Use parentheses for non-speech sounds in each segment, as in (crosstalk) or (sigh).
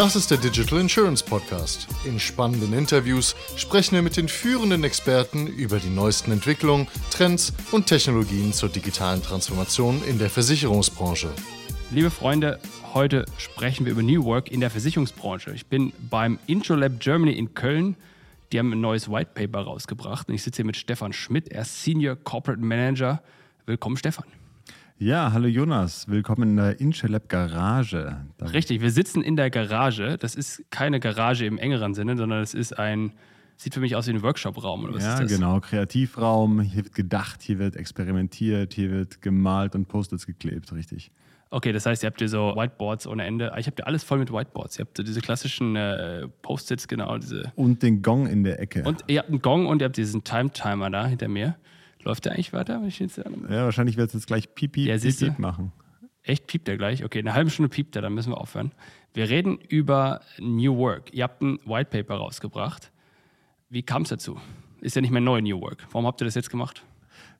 Das ist der Digital Insurance Podcast. In spannenden Interviews sprechen wir mit den führenden Experten über die neuesten Entwicklungen, Trends und Technologien zur digitalen Transformation in der Versicherungsbranche. Liebe Freunde, heute sprechen wir über New Work in der Versicherungsbranche. Ich bin beim IntroLab Germany in Köln. Die haben ein neues White Paper rausgebracht und ich sitze hier mit Stefan Schmidt. Er ist Senior Corporate Manager. Willkommen, Stefan. Ja, hallo Jonas, willkommen in der Inchelab Garage. Da Richtig, wir sitzen in der Garage. Das ist keine Garage im engeren Sinne, sondern es ist ein, sieht für mich aus wie ein Workshop-Raum. Oder was ja, ist das? genau, Kreativraum. Hier wird gedacht, hier wird experimentiert, hier wird gemalt und Post-its geklebt, richtig. Okay, das heißt, ihr habt hier so Whiteboards ohne Ende. Ich habe ja alles voll mit Whiteboards. Ihr habt so diese klassischen äh, Post-its, genau. Diese und den Gong in der Ecke. Und ihr habt einen Gong und ihr habt diesen Time-Timer da hinter mir. Läuft der eigentlich weiter? Ja, wahrscheinlich wird es jetzt gleich Pipi, ja, Pipi machen. Echt piept der gleich? Okay, eine halbe Stunde piept der, dann müssen wir aufhören. Wir reden über New Work. Ihr habt ein White Paper rausgebracht. Wie kam es dazu? Ist ja nicht mehr neu, New Work. Warum habt ihr das jetzt gemacht?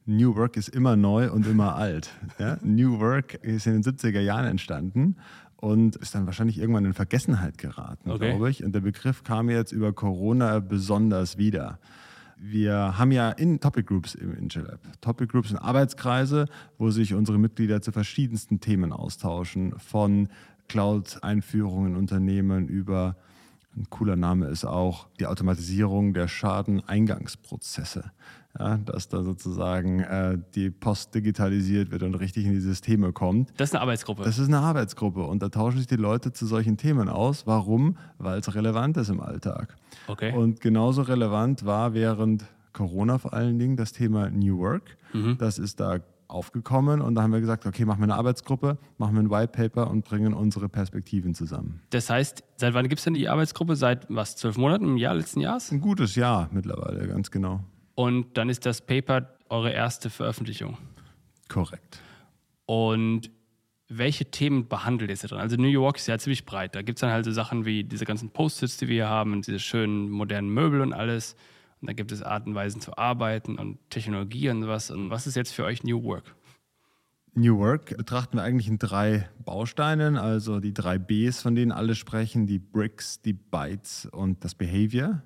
New Work ist immer neu und immer alt. Ja? New Work ist in den 70er Jahren entstanden und ist dann wahrscheinlich irgendwann in Vergessenheit geraten, okay. glaube ich. Und der Begriff kam jetzt über Corona besonders wieder wir haben ja in Topic Groups im InGelab. Topic Groups sind Arbeitskreise, wo sich unsere Mitglieder zu verschiedensten Themen austauschen, von Cloud-Einführungen in Unternehmen über, ein cooler Name ist auch, die Automatisierung der Schadeneingangsprozesse ja, dass da sozusagen äh, die Post digitalisiert wird und richtig in die Systeme kommt. Das ist eine Arbeitsgruppe. Das ist eine Arbeitsgruppe und da tauschen sich die Leute zu solchen Themen aus. Warum? Weil es relevant ist im Alltag. Okay. Und genauso relevant war während Corona vor allen Dingen das Thema New Work. Mhm. Das ist da aufgekommen und da haben wir gesagt, okay, machen wir eine Arbeitsgruppe, machen wir ein White Paper und bringen unsere Perspektiven zusammen. Das heißt, seit wann gibt es denn die Arbeitsgruppe? Seit was, zwölf Monaten, im Jahr letzten Jahres? Ein gutes Jahr mittlerweile, ganz genau. Und dann ist das Paper eure erste Veröffentlichung. Korrekt. Und welche Themen behandelt ihr da drin? Also New York ist ja ziemlich breit. Da gibt es dann halt so Sachen wie diese ganzen Post-its, die wir hier haben, und diese schönen modernen Möbel und alles. Und da gibt es Arten und Weisen zu arbeiten und Technologie und was. Und was ist jetzt für euch New Work? New Work betrachten wir eigentlich in drei Bausteinen, also die drei Bs, von denen alle sprechen, die Bricks, die Bytes und das Behavior.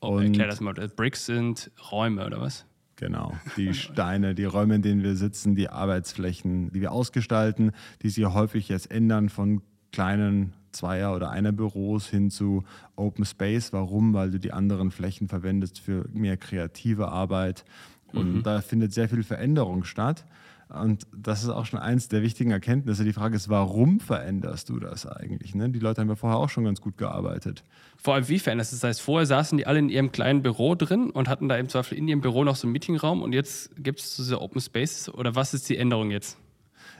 Und Erklär das mal. Bricks sind Räume oder was? Genau, die (laughs) Steine, die Räume, in denen wir sitzen, die Arbeitsflächen, die wir ausgestalten, die sich häufig jetzt ändern von kleinen Zweier- oder Einer-Büros hin zu Open Space. Warum? Weil du die anderen Flächen verwendest für mehr kreative Arbeit. Und mhm. da findet sehr viel Veränderung statt. Und das ist auch schon eins der wichtigen Erkenntnisse. Die Frage ist, warum veränderst du das eigentlich? Ne? Die Leute haben ja vorher auch schon ganz gut gearbeitet. Vor allem, wie veränderst du das? Das heißt, vorher saßen die alle in ihrem kleinen Büro drin und hatten da im Zweifel in ihrem Büro noch so einen Meetingraum und jetzt gibt es diese Open Spaces oder was ist die Änderung jetzt?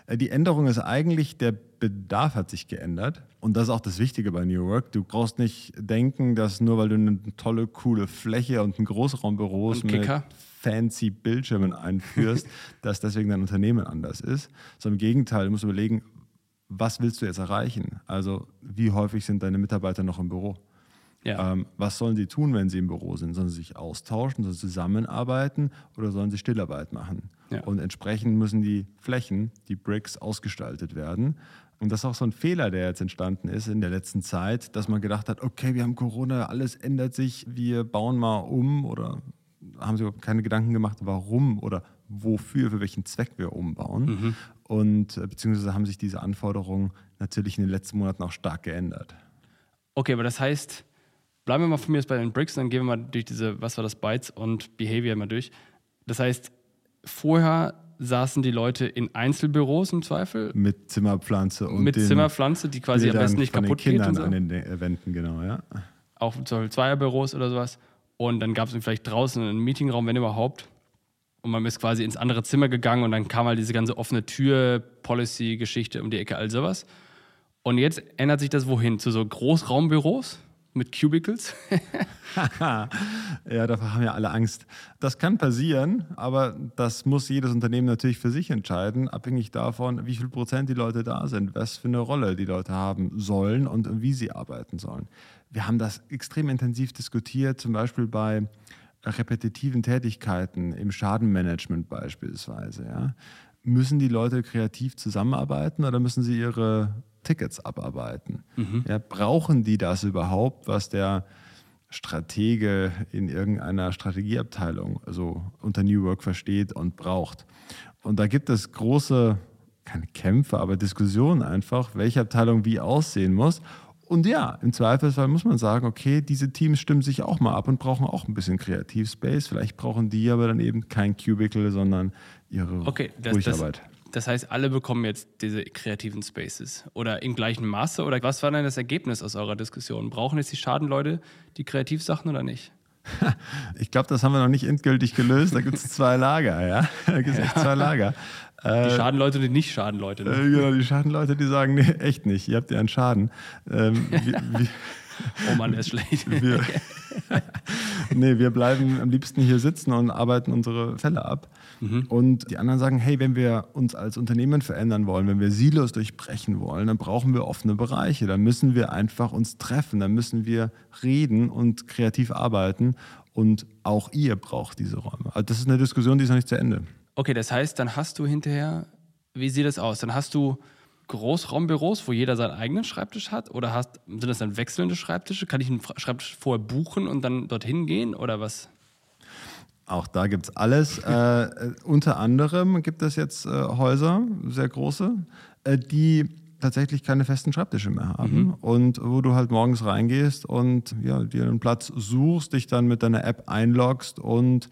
Äh, die Änderung ist eigentlich, der Bedarf hat sich geändert. Und das ist auch das Wichtige bei New Work. Du brauchst nicht denken, dass nur weil du eine tolle, coole Fläche und ein Großraumbüro mit fancy Bildschirmen einführst, (laughs) dass deswegen dein Unternehmen anders ist. Sondern im Gegenteil, du musst überlegen, was willst du jetzt erreichen? Also wie häufig sind deine Mitarbeiter noch im Büro? Ja. Ähm, was sollen sie tun, wenn sie im Büro sind? Sollen sie sich austauschen, sollen sie zusammenarbeiten oder sollen sie Stillarbeit machen? Ja. Und entsprechend müssen die Flächen, die Bricks, ausgestaltet werden. Und das ist auch so ein Fehler, der jetzt entstanden ist in der letzten Zeit, dass man gedacht hat, okay, wir haben Corona, alles ändert sich, wir bauen mal um oder haben sich überhaupt keine Gedanken gemacht, warum oder wofür, für welchen Zweck wir umbauen. Mhm. Und äh, beziehungsweise haben sich diese Anforderungen natürlich in den letzten Monaten auch stark geändert. Okay, aber das heißt, bleiben wir mal von mir jetzt bei den Bricks, dann gehen wir mal durch diese, was war das, Bytes und Behavior mal durch. Das heißt, vorher saßen die Leute in Einzelbüros im Zweifel. Mit Zimmerpflanze und mit Zimmerpflanze, die quasi Bildern am besten nicht kaputt geht. Und so. an den Wänden, genau, ja. Auch zum Beispiel Zweierbüros oder sowas. Und dann gab es vielleicht draußen einen Meetingraum, wenn überhaupt. Und man ist quasi ins andere Zimmer gegangen und dann kam halt diese ganze offene Tür-Policy-Geschichte um die Ecke, all sowas. Und jetzt ändert sich das wohin? Zu so Großraumbüros? Mit Cubicles? (laughs) ja, davor haben ja alle Angst. Das kann passieren, aber das muss jedes Unternehmen natürlich für sich entscheiden, abhängig davon, wie viel Prozent die Leute da sind, was für eine Rolle die Leute haben sollen und wie sie arbeiten sollen. Wir haben das extrem intensiv diskutiert, zum Beispiel bei repetitiven Tätigkeiten im Schadenmanagement beispielsweise. Ja. Müssen die Leute kreativ zusammenarbeiten oder müssen sie ihre Tickets abarbeiten. Ja, brauchen die das überhaupt, was der Stratege in irgendeiner Strategieabteilung, also unter New Work versteht und braucht? Und da gibt es große, keine Kämpfe, aber Diskussionen einfach, welche Abteilung wie aussehen muss. Und ja, im Zweifelsfall muss man sagen, okay, diese Teams stimmen sich auch mal ab und brauchen auch ein bisschen Kreativspace. Vielleicht brauchen die aber dann eben kein Cubicle, sondern ihre Okay, das, Ruhigarbeit. Das heißt, alle bekommen jetzt diese kreativen Spaces oder im gleichen Maße? Oder was war denn das Ergebnis aus eurer Diskussion? Brauchen jetzt die Schadenleute die Kreativsachen oder nicht? (laughs) Ich glaube, das haben wir noch nicht endgültig gelöst. Da gibt es zwei Lager, ja. (laughs) Da gibt es echt zwei Lager. Die Schadenleute und die Nicht-Schadenleute. Ne? Äh, genau, die Schadenleute, die sagen, nee, echt nicht, ihr habt ja einen Schaden. Ähm, (laughs) wir, wir, Oh Mann, der ist schlecht. wir, nee, wir bleiben am liebsten hier sitzen und arbeiten unsere Fälle ab. Und die anderen sagen, hey, wenn wir uns als Unternehmen verändern wollen, wenn wir Silos durchbrechen wollen, dann brauchen wir offene Bereiche. Dann müssen wir einfach uns treffen, dann müssen wir reden und kreativ arbeiten. Und auch ihr braucht diese Räume. Also das ist eine Diskussion, die ist noch nicht zu Ende. Okay, das heißt, dann hast du hinterher, wie sieht das aus? Dann hast du Großraumbüros, wo jeder seinen eigenen Schreibtisch hat? Oder hast, sind das dann wechselnde Schreibtische? Kann ich einen Schreibtisch vorher buchen und dann dorthin gehen oder was? Auch da gibt es alles. äh, äh, unter anderem gibt es jetzt äh, Häuser, sehr große, äh, die tatsächlich keine festen Schreibtische mehr haben und wo du halt morgens reingehst und ja, dir einen Platz suchst, dich dann mit deiner App einloggst und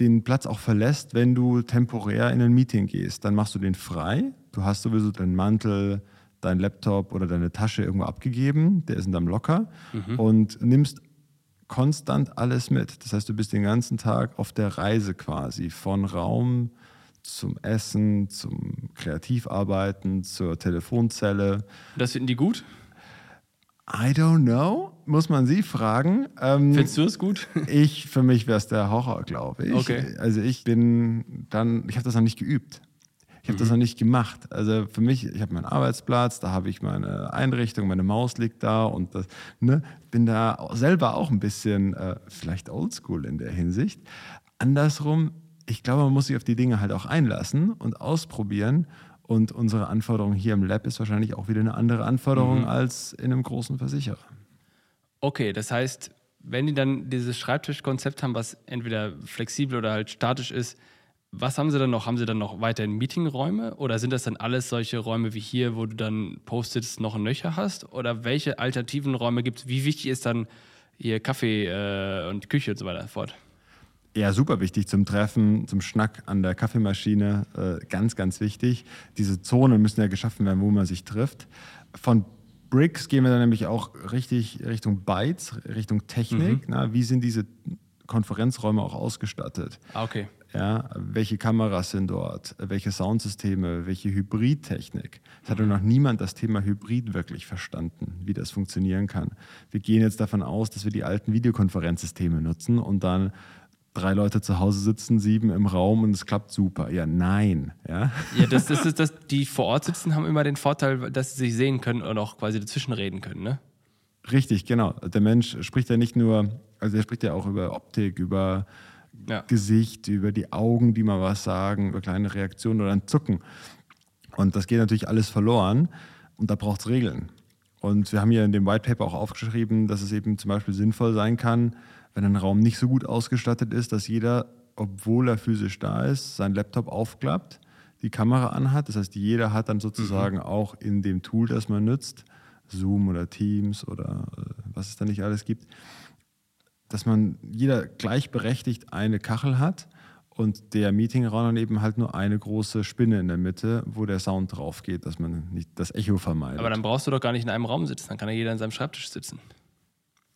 den Platz auch verlässt, wenn du temporär in ein Meeting gehst. Dann machst du den frei. Du hast sowieso deinen Mantel, deinen Laptop oder deine Tasche irgendwo abgegeben, der ist in deinem Locker und nimmst konstant alles mit. Das heißt, du bist den ganzen Tag auf der Reise quasi von Raum zum Essen, zum Kreativarbeiten, zur Telefonzelle. Das finden die gut? I don't know, muss man sie fragen. Ähm, Findest du es gut? (laughs) ich, für mich wäre es der Horror, glaube ich. Okay. Also ich bin dann, ich habe das noch nicht geübt. Ich habe das noch nicht gemacht. Also für mich, ich habe meinen Arbeitsplatz, da habe ich meine Einrichtung, meine Maus liegt da und das, ne, bin da selber auch ein bisschen äh, vielleicht oldschool in der Hinsicht. Andersrum, ich glaube, man muss sich auf die Dinge halt auch einlassen und ausprobieren. Und unsere Anforderung hier im Lab ist wahrscheinlich auch wieder eine andere Anforderung als in einem großen Versicherer. Okay, das heißt, wenn die dann dieses Schreibtischkonzept haben, was entweder flexibel oder halt statisch ist, was haben sie dann noch? Haben sie dann noch weiterhin Meetingräume oder sind das dann alles solche Räume wie hier, wo du dann Post-its noch ein Nöcher hast? Oder welche alternativen Räume gibt es? Wie wichtig ist dann hier Kaffee äh, und Küche und so weiter fort? Ja, super wichtig zum Treffen, zum Schnack an der Kaffeemaschine. Äh, ganz, ganz wichtig. Diese Zonen müssen ja geschaffen werden, wo man sich trifft. Von Bricks gehen wir dann nämlich auch richtig Richtung Bytes, Richtung Technik. Na, wie sind diese Konferenzräume auch ausgestattet? Ah, okay. Ja, welche Kameras sind dort? Welche Soundsysteme? Welche Hybridtechnik? Es hatte noch niemand das Thema Hybrid wirklich verstanden, wie das funktionieren kann. Wir gehen jetzt davon aus, dass wir die alten Videokonferenzsysteme nutzen und dann drei Leute zu Hause sitzen, sieben im Raum und es klappt super. Ja, nein. Ja, Ja, das, das ist das, die vor Ort sitzen, haben immer den Vorteil, dass sie sich sehen können und auch quasi dazwischen reden können, ne? richtig, genau. Der Mensch spricht ja nicht nur, also er spricht ja auch über Optik, über Ja. Gesicht, über die Augen, die mal was sagen, über kleine Reaktionen oder ein Zucken. Und das geht natürlich alles verloren und da braucht es Regeln. Und wir haben hier in dem White Paper auch aufgeschrieben, dass es eben zum Beispiel sinnvoll sein kann, wenn ein Raum nicht so gut ausgestattet ist, dass jeder, obwohl er physisch da ist, seinen Laptop aufklappt, die Kamera anhat. Das heißt, jeder hat dann sozusagen auch in dem Tool, das man nutzt, Zoom oder Teams oder äh, was es da nicht alles gibt, dass man jeder gleichberechtigt eine Kachel hat und der Meetingraum dann eben halt nur eine große Spinne in der Mitte, wo der Sound drauf geht, dass man nicht das Echo vermeidet. Aber dann brauchst du doch gar nicht in einem Raum sitzen, dann kann ja jeder in seinem Schreibtisch sitzen.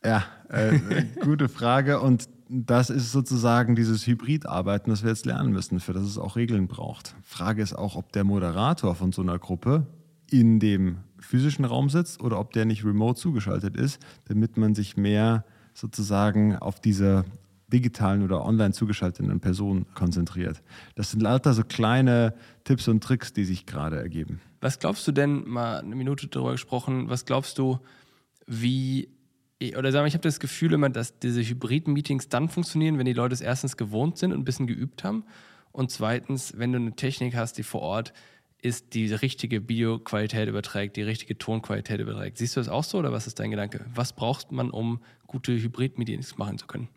ja, äh, gute Frage. Und das ist sozusagen dieses Hybridarbeiten, das wir jetzt lernen müssen, für das es auch Regeln braucht. Frage ist auch, ob der Moderator von so einer Gruppe in dem physischen Raum sitzt oder ob der nicht remote zugeschaltet ist, damit man sich mehr sozusagen auf diese digitalen oder online zugeschalteten Personen konzentriert. Das sind lauter so kleine Tipps und Tricks, die sich gerade ergeben. Was glaubst du denn, mal eine Minute darüber gesprochen, was glaubst du, wie, oder sagen wir, ich habe das Gefühl immer, dass diese Hybrid-Meetings dann funktionieren, wenn die Leute es erstens gewohnt sind und ein bisschen geübt haben und zweitens, wenn du eine Technik hast, die vor Ort ist, die richtige Videoqualität überträgt, die richtige Tonqualität überträgt. Siehst du das auch so oder was ist dein Gedanke? Was braucht man, um gute Hybrid-Meetings machen zu können?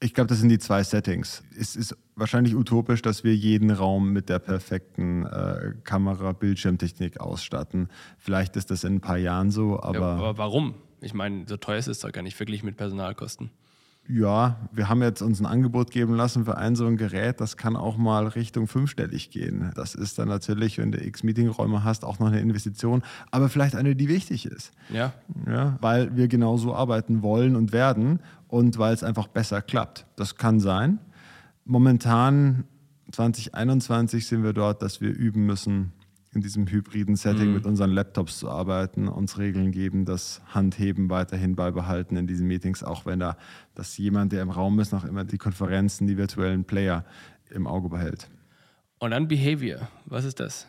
Ich glaube, das sind die zwei Settings. Es ist wahrscheinlich utopisch, dass wir jeden Raum mit der perfekten äh, Kamera-Bildschirmtechnik ausstatten. Vielleicht ist das in ein paar Jahren so, aber. Ja, aber warum? Ich meine, so teuer ist es doch gar nicht wirklich mit Personalkosten ja, wir haben jetzt uns ein Angebot geben lassen für ein so ein Gerät, das kann auch mal Richtung fünfstellig gehen. Das ist dann natürlich, wenn du x Meetingräume hast, auch noch eine Investition, aber vielleicht eine, die wichtig ist. Ja. ja weil wir genauso arbeiten wollen und werden und weil es einfach besser klappt. Das kann sein. Momentan 2021 sind wir dort, dass wir üben müssen, in diesem hybriden Setting mhm. mit unseren Laptops zu arbeiten, uns Regeln geben, das Handheben weiterhin beibehalten in diesen Meetings, auch wenn da dass jemand, der im Raum ist, noch immer die Konferenzen, die virtuellen Player im Auge behält. Und dann Behavior, was ist das?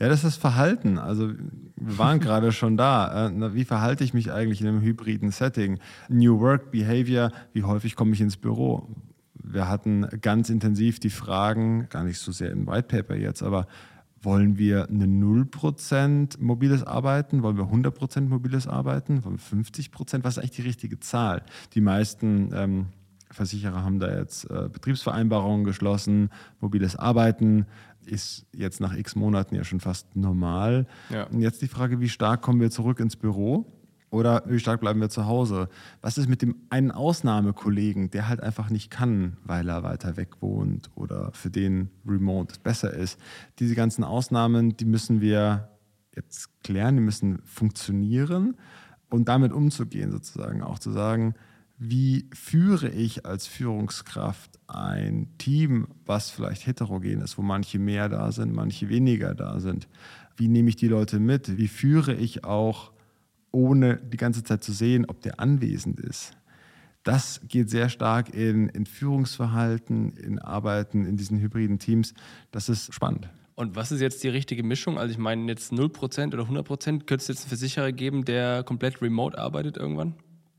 Ja, das ist Verhalten. Also wir waren (laughs) gerade schon da. Äh, wie verhalte ich mich eigentlich in einem hybriden Setting? New Work Behavior, wie häufig komme ich ins Büro? Wir hatten ganz intensiv die Fragen, gar nicht so sehr im White Paper jetzt, aber wollen wir eine 0% mobiles Arbeiten? Wollen wir 100% mobiles Arbeiten? Wollen wir 50%? Was ist eigentlich die richtige Zahl? Die meisten ähm, Versicherer haben da jetzt äh, Betriebsvereinbarungen geschlossen. Mobiles Arbeiten ist jetzt nach x Monaten ja schon fast normal. Ja. Und jetzt die Frage, wie stark kommen wir zurück ins Büro? Oder wie stark bleiben wir zu Hause? Was ist mit dem einen Ausnahmekollegen, der halt einfach nicht kann, weil er weiter weg wohnt oder für den Remote besser ist? Diese ganzen Ausnahmen, die müssen wir jetzt klären, die müssen funktionieren und damit umzugehen sozusagen. Auch zu sagen, wie führe ich als Führungskraft ein Team, was vielleicht heterogen ist, wo manche mehr da sind, manche weniger da sind? Wie nehme ich die Leute mit? Wie führe ich auch ohne die ganze Zeit zu sehen, ob der anwesend ist. Das geht sehr stark in, in Führungsverhalten, in Arbeiten in diesen hybriden Teams. Das ist spannend. Und was ist jetzt die richtige Mischung? Also ich meine jetzt 0% oder 100%, könnte es jetzt einen Versicherer geben, der komplett remote arbeitet irgendwann?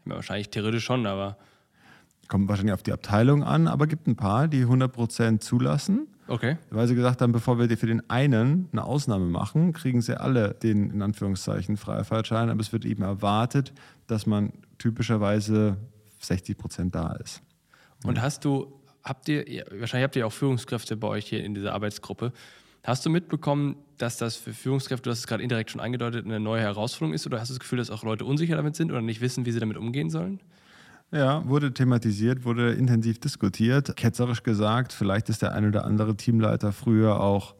Ja, wahrscheinlich theoretisch schon, aber... Kommt wahrscheinlich auf die Abteilung an, aber gibt ein paar, die 100% zulassen Okay. Weil sie gesagt haben, bevor wir für den einen eine Ausnahme machen, kriegen sie alle den in Anführungszeichen Freifahrtschein, aber es wird eben erwartet, dass man typischerweise 60 Prozent da ist. Und hast du, habt ihr, wahrscheinlich habt ihr auch Führungskräfte bei euch hier in dieser Arbeitsgruppe. Hast du mitbekommen, dass das für Führungskräfte, du hast es gerade indirekt schon angedeutet, eine neue Herausforderung ist? Oder hast du das Gefühl, dass auch Leute unsicher damit sind oder nicht wissen, wie sie damit umgehen sollen? Ja, wurde thematisiert, wurde intensiv diskutiert. Ketzerisch gesagt, vielleicht ist der ein oder andere Teamleiter früher auch,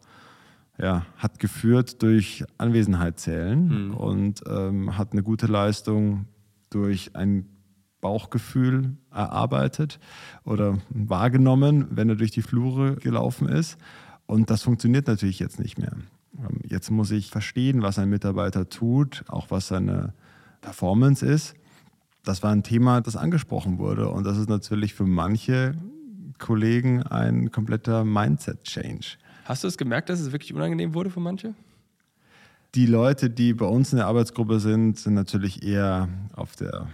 ja, hat geführt durch Anwesenheit zählen mhm. und ähm, hat eine gute Leistung durch ein Bauchgefühl erarbeitet oder wahrgenommen, wenn er durch die Flure gelaufen ist. Und das funktioniert natürlich jetzt nicht mehr. Ähm, jetzt muss ich verstehen, was ein Mitarbeiter tut, auch was seine Performance ist das war ein Thema, das angesprochen wurde. Und das ist natürlich für manche Kollegen ein kompletter Mindset-Change. Hast du es gemerkt, dass es wirklich unangenehm wurde für manche? Die Leute, die bei uns in der Arbeitsgruppe sind, sind natürlich eher auf der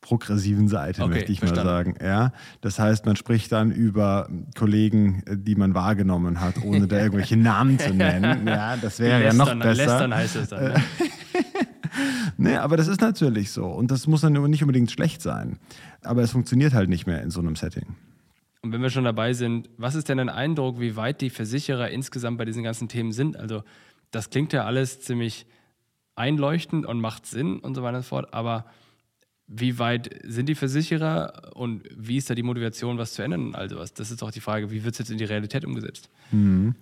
progressiven Seite, okay, möchte ich verstanden. mal sagen. Ja, das heißt, man spricht dann über Kollegen, die man wahrgenommen hat, ohne da irgendwelche Namen zu nennen. (laughs) Ja, das wäre ja noch besser. Lästern heißt es dann. Ne? (laughs) nee, aber das ist natürlich so. Und das muss dann nicht unbedingt schlecht sein. Aber es funktioniert halt nicht mehr in so einem Setting. Und wenn wir schon dabei sind, was ist denn ein Eindruck, wie weit die Versicherer insgesamt bei diesen ganzen Themen sind? Also, das klingt ja alles ziemlich einleuchtend und macht Sinn und so weiter und so fort. Aber wie weit sind die Versicherer und wie ist da die Motivation, was zu ändern? Also, was? Das ist auch die Frage, wie wird es jetzt in die Realität umgesetzt? Mhm.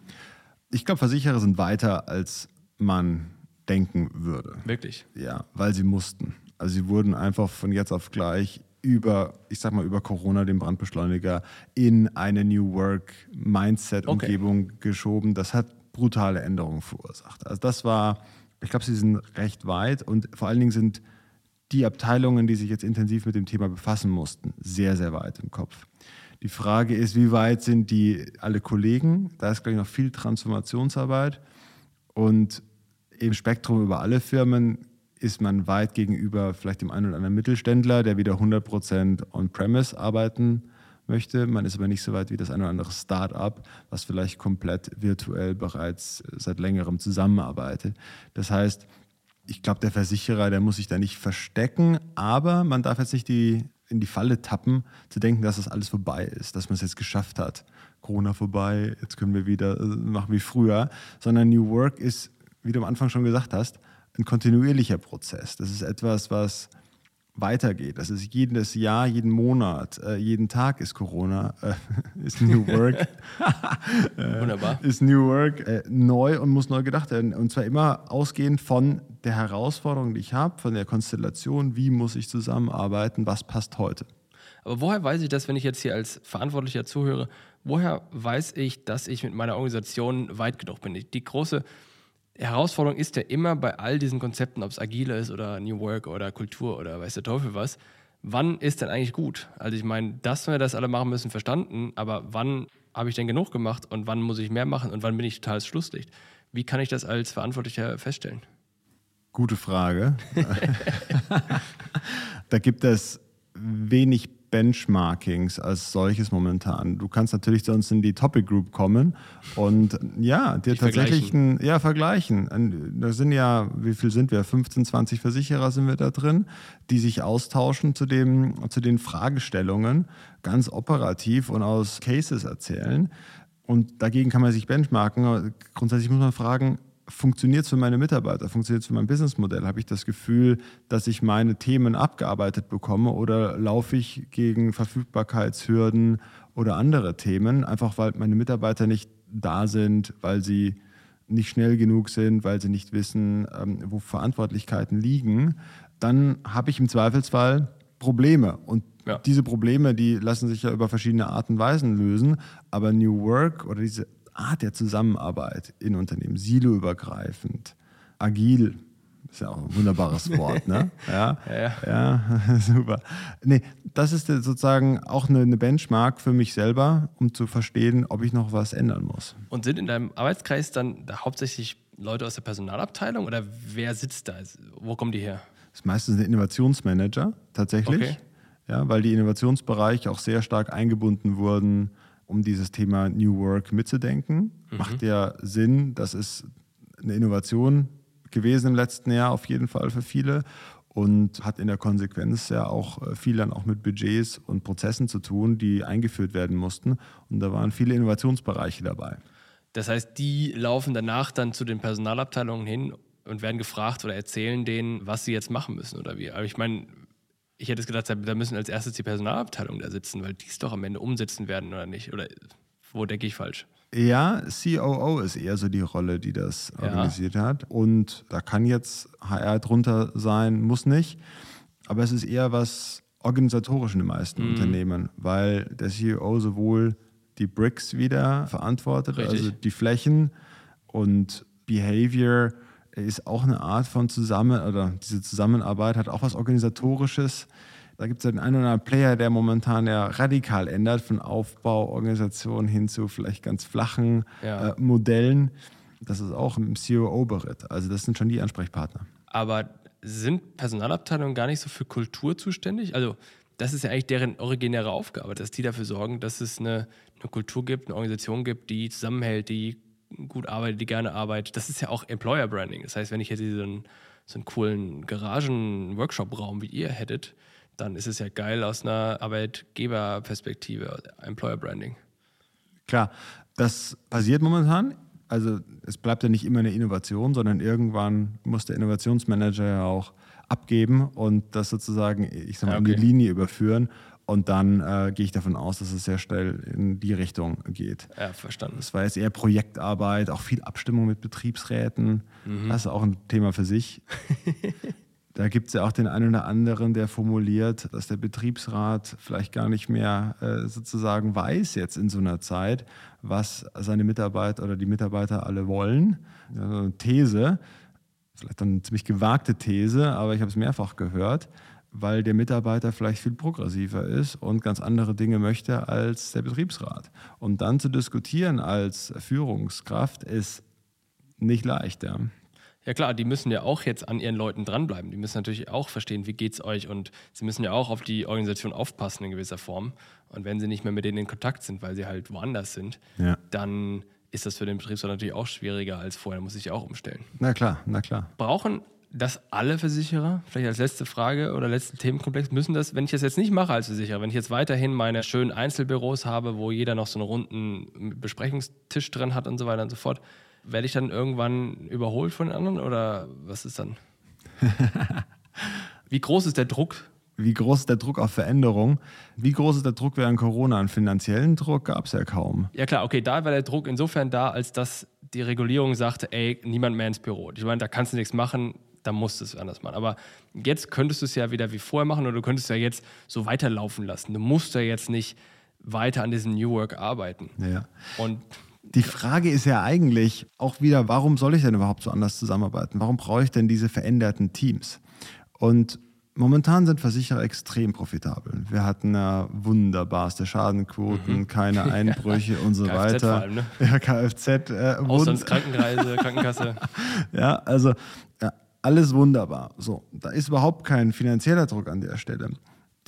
Ich glaube, Versicherer sind weiter, als man denken würde. Wirklich? Ja, weil sie mussten. Also sie wurden einfach von jetzt auf gleich über, ich sag mal, über Corona, den Brandbeschleuniger, in eine New Work Mindset-Umgebung okay. geschoben. Das hat brutale Änderungen verursacht. Also das war, ich glaube, sie sind recht weit und vor allen Dingen sind die Abteilungen, die sich jetzt intensiv mit dem Thema befassen mussten, sehr, sehr weit im Kopf. Die Frage ist, wie weit sind die alle Kollegen? Da ist, glaube ich, noch viel Transformationsarbeit. Und im Spektrum über alle Firmen ist man weit gegenüber vielleicht dem einen oder anderen Mittelständler, der wieder 100% on-premise arbeiten möchte. Man ist aber nicht so weit wie das ein oder andere Start-up, was vielleicht komplett virtuell bereits seit längerem zusammenarbeitet. Das heißt, ich glaube, der Versicherer, der muss sich da nicht verstecken, aber man darf jetzt nicht die, in die Falle tappen, zu denken, dass das alles vorbei ist, dass man es jetzt geschafft hat. Corona vorbei, jetzt können wir wieder äh, machen wie früher, sondern New Work ist, wie du am Anfang schon gesagt hast, ein kontinuierlicher Prozess. Das ist etwas, was weitergeht. Das ist jedes Jahr, jeden Monat, äh, jeden Tag ist Corona, äh, (laughs) ist New Work. (laughs) äh, Wunderbar. Ist New Work äh, neu und muss neu gedacht werden. Und zwar immer ausgehend von der Herausforderung, die ich habe, von der Konstellation, wie muss ich zusammenarbeiten, was passt heute. Aber woher weiß ich das, wenn ich jetzt hier als Verantwortlicher zuhöre, woher weiß ich, dass ich mit meiner Organisation weit genug bin? Die große Herausforderung ist ja immer bei all diesen Konzepten, ob es agile ist oder New Work oder Kultur oder weiß der Teufel was, wann ist denn eigentlich gut? Also ich meine, dass wir das alle machen müssen, verstanden, aber wann habe ich denn genug gemacht und wann muss ich mehr machen und wann bin ich total Schlusslicht? Wie kann ich das als Verantwortlicher feststellen? Gute Frage. (laughs) da gibt es wenig Benchmarkings als solches momentan. Du kannst natürlich sonst in die Topic Group kommen und ja, dir tatsächlich vergleichen. Ein, ja, vergleichen. Da sind ja, wie viel sind wir? 15, 20 Versicherer sind wir da drin, die sich austauschen zu, dem, zu den Fragestellungen, ganz operativ und aus Cases erzählen. Und dagegen kann man sich benchmarken. Grundsätzlich muss man fragen, funktioniert es für meine Mitarbeiter, funktioniert es für mein Businessmodell? Habe ich das Gefühl, dass ich meine Themen abgearbeitet bekomme oder laufe ich gegen Verfügbarkeitshürden oder andere Themen, einfach weil meine Mitarbeiter nicht da sind, weil sie nicht schnell genug sind, weil sie nicht wissen, ähm, wo Verantwortlichkeiten liegen, dann habe ich im Zweifelsfall Probleme. Und ja. diese Probleme, die lassen sich ja über verschiedene Arten und Weisen lösen. Aber New Work oder diese Art der Zusammenarbeit in Unternehmen, siloübergreifend, agil, ist ja auch ein wunderbares (laughs) Wort, ne? Ja, ja, ja. (laughs) super. Nee, das ist sozusagen auch eine, eine, Benchmark für mich selber, um zu verstehen, ob ich noch was ändern muss. Und sind in deinem Arbeitskreis dann hauptsächlich Leute aus der Personalabteilung oder wer sitzt da? Wo kommen die her? Das ist meistens ein Innovationsmanager tatsächlich, okay. ja, weil die Innovationsbereiche auch sehr stark eingebunden wurden um dieses Thema New Work mitzudenken. Mhm. Macht ja Sinn, das ist eine Innovation gewesen im letzten Jahr auf jeden Fall für viele und hat in der Konsequenz ja auch äh, viel dann auch mit Budgets und Prozessen zu tun, die eingeführt werden mussten. Und da waren viele Innovationsbereiche dabei. Das heißt, die laufen danach dann zu den Personalabteilungen hin und werden gefragt oder erzählen denen, was sie jetzt machen müssen oder wie. Aber ich meine, ich hätte es gedacht, da müssen als erstes die Personalabteilung da sitzen, weil die es doch am Ende umsetzen werden oder nicht. Oder wo denke ich falsch? Ja, COO ist eher so die Rolle, die das ja. organisiert hat. Und da kann jetzt HR drunter sein, muss nicht. Aber es ist eher was organisatorisch in den meisten mhm. Unternehmen, weil der CEO sowohl die Bricks wieder verantwortet, Richtig. also die Flächen und Behavior ist auch eine Art von Zusammen- oder diese Zusammenarbeit hat auch was Organisatorisches. Da gibt es den einen oder anderen Player, der momentan ja radikal ändert, von Aufbau, Organisation hin zu vielleicht ganz flachen ja. äh, Modellen. Das ist auch im COO-Beritt. Also das sind schon die Ansprechpartner. Aber sind Personalabteilungen gar nicht so für Kultur zuständig? Also das ist ja eigentlich deren originäre Aufgabe, dass die dafür sorgen, dass es eine, eine Kultur gibt, eine Organisation gibt, die zusammenhält, die gut arbeitet, die gerne arbeitet. Das ist ja auch Employer Branding. Das heißt, wenn ich jetzt so einen, so einen coolen Garagen-Workshop-Raum wie ihr hättet, dann ist es ja geil aus einer Arbeitgeberperspektive, Employer Branding. Klar, das passiert momentan. Also es bleibt ja nicht immer eine Innovation, sondern irgendwann muss der Innovationsmanager ja auch abgeben und das sozusagen, ich sag mal, ja, okay. in die Linie überführen. Und dann äh, gehe ich davon aus, dass es sehr schnell in die Richtung geht. Ja, verstanden. Es war jetzt eher Projektarbeit, auch viel Abstimmung mit Betriebsräten. Mhm. Das ist auch ein Thema für sich. (laughs) da gibt es ja auch den einen oder anderen, der formuliert, dass der Betriebsrat vielleicht gar nicht mehr äh, sozusagen weiß jetzt in so einer Zeit, was seine Mitarbeiter oder die Mitarbeiter alle wollen. Also eine These, vielleicht eine ziemlich gewagte These, aber ich habe es mehrfach gehört weil der Mitarbeiter vielleicht viel progressiver ist und ganz andere Dinge möchte als der Betriebsrat. Und dann zu diskutieren als Führungskraft ist nicht leicht. Ja. Ja klar, die müssen ja auch jetzt an ihren Leuten dranbleiben. Die müssen natürlich auch verstehen, wie geht's euch und sie müssen ja auch auf die Organisation aufpassen in gewisser Form. Und wenn sie nicht mehr mit denen in Kontakt sind, weil sie halt woanders sind, Ja. dann ist das für den Betriebsrat natürlich auch schwieriger als vorher. Da muss ich auch umstellen. Na klar, na klar. Brauchen das alle Versicherer? Vielleicht als letzte Frage oder letzten Themenkomplex. Müssen das, wenn ich das jetzt nicht mache als Versicherer, wenn ich jetzt weiterhin meine schönen Einzelbüros habe, wo jeder noch so einen runden Besprechungstisch drin hat und so weiter und so fort, werde ich dann irgendwann überholt von den anderen oder was ist dann? (laughs) Wie groß ist der Druck? Wie groß ist der Druck auf Veränderung? Wie groß ist der Druck während Corona? Einen finanziellen Druck gab es ja kaum. Ja klar, okay, da war der Druck insofern da, als dass die Regulierung sagte, ey, niemand mehr ins Büro. Ich meine, da kannst du nichts machen, da musst du es anders machen. Aber jetzt könntest du es ja wieder wie vorher machen oder du könntest ja jetzt so weiterlaufen lassen. Du musst ja jetzt nicht weiter an diesem New Work arbeiten. Ja. Und Die Frage ist ja eigentlich auch wieder, warum soll ich denn überhaupt so anders zusammenarbeiten? Warum brauche ich denn diese veränderten Teams? Und momentan sind Versicherer extrem profitabel. Wir hatten ja wunderbarste Schadenquoten, keine (laughs) Einbrüche und so Kfz vor weiter. allem, ne? Ja, Kfz. Äh, Auslandskrankenreise, Krankenkasse. (laughs) ja, also ja, alles wunderbar. So, da ist überhaupt kein finanzieller Druck an der Stelle.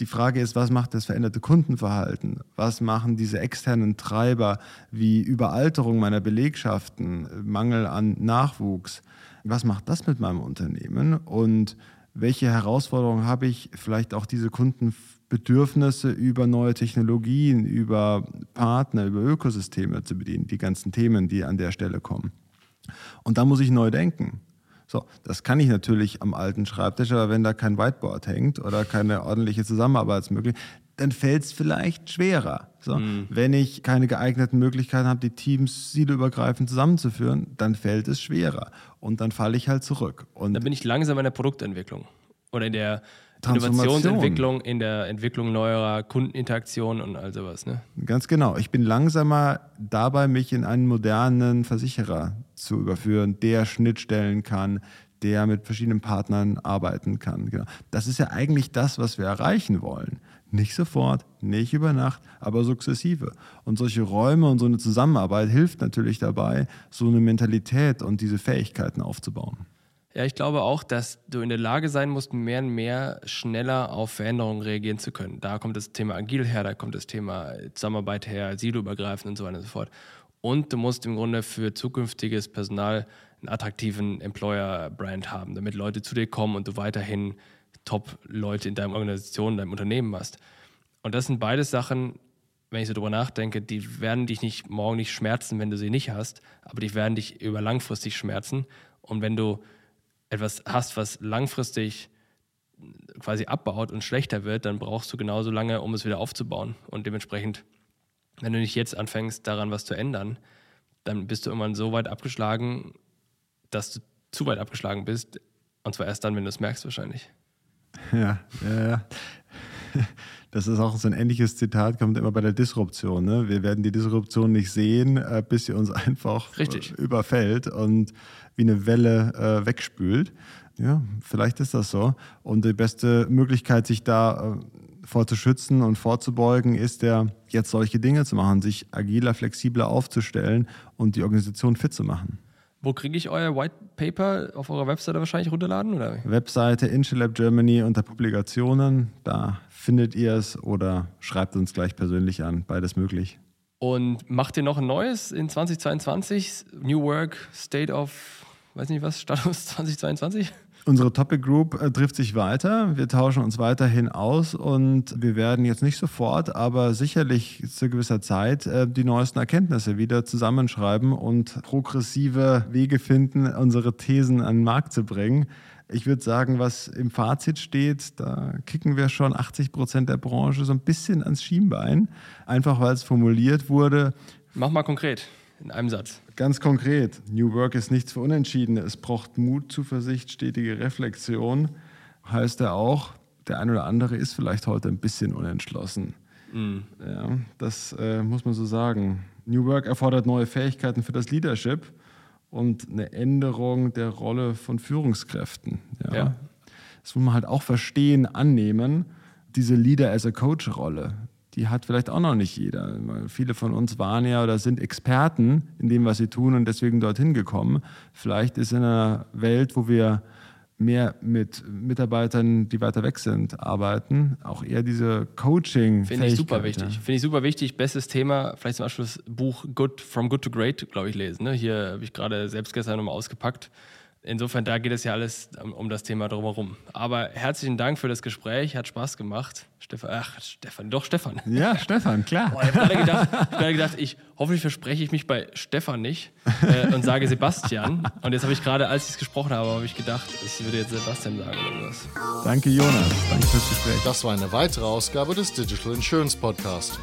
Die Frage ist, was macht das veränderte Kundenverhalten? Was machen diese externen Treiber wie Überalterung meiner Belegschaften, Mangel an Nachwuchs? Was macht das mit meinem Unternehmen? Und welche Herausforderungen habe ich, vielleicht auch diese Kundenbedürfnisse über neue Technologien, über Partner, über Ökosysteme zu bedienen? Die ganzen Themen, die an der Stelle kommen. Und da muss ich neu denken. So, das kann ich natürlich am alten Schreibtisch, aber wenn da kein Whiteboard hängt oder keine ordentliche Zusammenarbeitsmöglichkeit, dann fällt es vielleicht schwerer. So, Wenn ich keine geeigneten Möglichkeiten habe, die Teams siloübergreifend zusammenzuführen, dann fällt es schwerer. Und dann falle ich halt zurück. Und Da bin ich langsam in der Produktentwicklung oder in der. Innovationsentwicklung, in der Entwicklung neuerer Kundeninteraktionen und all sowas. Ne? Ganz genau. Ich bin langsamer dabei, mich in einen modernen Versicherer zu überführen, der Schnittstellen kann, der mit verschiedenen Partnern arbeiten kann. Genau. Das ist ja eigentlich das, was wir erreichen wollen. Nicht sofort, nicht über Nacht, aber sukzessive. Und solche Räume und so eine Zusammenarbeit hilft natürlich dabei, so eine Mentalität und diese Fähigkeiten aufzubauen. Ja, ich glaube auch, dass du in der Lage sein musst, mehr und mehr schneller auf Veränderungen reagieren zu können. Da kommt das Thema Agil her, da kommt das Thema Zusammenarbeit her, siloübergreifend und so weiter und so fort. Und du musst im Grunde für zukünftiges Personal einen attraktiven Employer-Brand haben, damit Leute zu dir kommen und du weiterhin Top-Leute in deiner Organisation, in deinem Unternehmen hast. Und das sind beides Sachen, wenn ich so drüber nachdenke, die werden dich nicht morgen nicht schmerzen, wenn du sie nicht hast, aber die werden dich über langfristig schmerzen. Und wenn du etwas hast, was langfristig quasi abbaut und schlechter wird, dann brauchst du genauso lange, um es wieder aufzubauen. Und dementsprechend, wenn du nicht jetzt anfängst, daran was zu ändern, dann bist du irgendwann so weit abgeschlagen, dass du zu weit abgeschlagen bist. Und zwar erst dann, wenn du es merkst, wahrscheinlich. Ja, ja, ja. (laughs) Das ist auch so ein ähnliches Zitat, kommt immer bei der Disruption. Ne? Wir werden die Disruption nicht sehen, äh, bis sie uns (laughs) einfach Richtig. äh, überfällt und wie eine Welle äh, wegspült. Ja, vielleicht ist das so. Und die beste Möglichkeit, sich da äh, vor zu schützen und vorzubeugen, ist ja, jetzt solche Dinge zu machen, sich agiler, flexibler aufzustellen und die Organisation fit zu machen. Wo kriege ich euer White Paper auf eurer Webseite wahrscheinlich runterladen? Oder? Webseite Ingelab Germany unter Publikationen, da findet ihr es oder schreibt uns gleich persönlich an, beides möglich. Und macht ihr noch ein neues in 2022? New Work, State of, weiß nicht was, Status (laughs) 2022? Unsere Topic Group äh, trifft sich weiter. Wir tauschen uns weiterhin aus und wir werden jetzt nicht sofort, aber sicherlich zu gewisser Zeit äh, die neuesten Erkenntnisse wieder zusammenschreiben und progressive Wege finden, unsere Thesen an den Markt zu bringen. Ich würde sagen, was im Fazit steht, da kicken wir schon 80 Prozent der Branche so ein bisschen ans Schienbein, einfach weil es formuliert wurde. Mach mal konkret, in einem Satz. Ganz konkret, New Work ist nichts für Unentschiedene. Es braucht Mut, Zuversicht, stetige Reflexion. Heißt ja auch, der eine oder andere ist vielleicht heute ein bisschen unentschlossen. Ja, das äh, muss man so sagen. New Work erfordert neue Fähigkeiten für das Leadership und eine Änderung der Rolle von Führungskräften. Ja. Ja. Das muss man halt auch verstehen, annehmen. Diese Leader as a Coach-Rolle, die hat vielleicht auch noch nicht jeder. Viele von uns waren ja oder sind Experten in dem, was sie tun und deswegen dorthin gekommen. Vielleicht ist in einer Welt, wo wir mehr mit Mitarbeitern, die weiter weg sind, arbeiten, auch eher diese coaching Finde ich super wichtig. Finde ich super wichtig. Bestes Thema, vielleicht zum das Buch Good, From Good to Great, glaube ich, lesen. Ne? Hier habe ich gerade selbst gestern nochmal ausgepackt insofern, da geht es ja alles um, um, das Thema drumherum. Aber herzlichen Dank für das Gespräch, hat Spaß gemacht. Stefan, ach, Stefan, doch Stefan. Ja, Stefan, klar. Boah, ich habe gerade gedacht, hab gedacht, ich hoffentlich verspreche ich mich bei Stefan nicht äh, und sage Sebastian. Und jetzt habe ich gerade, als ich es gesprochen habe, habe ich gedacht, ich würde jetzt Sebastian sagen oder was. Danke, Jonas. Danke fürs Gespräch. Das war eine weitere Ausgabe des Digital Insurance Podcast.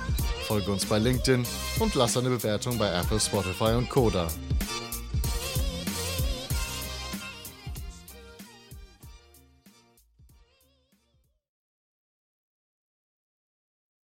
Folge uns bei LinkedIn und lass eine Bewertung bei Apple, Spotify und Koda.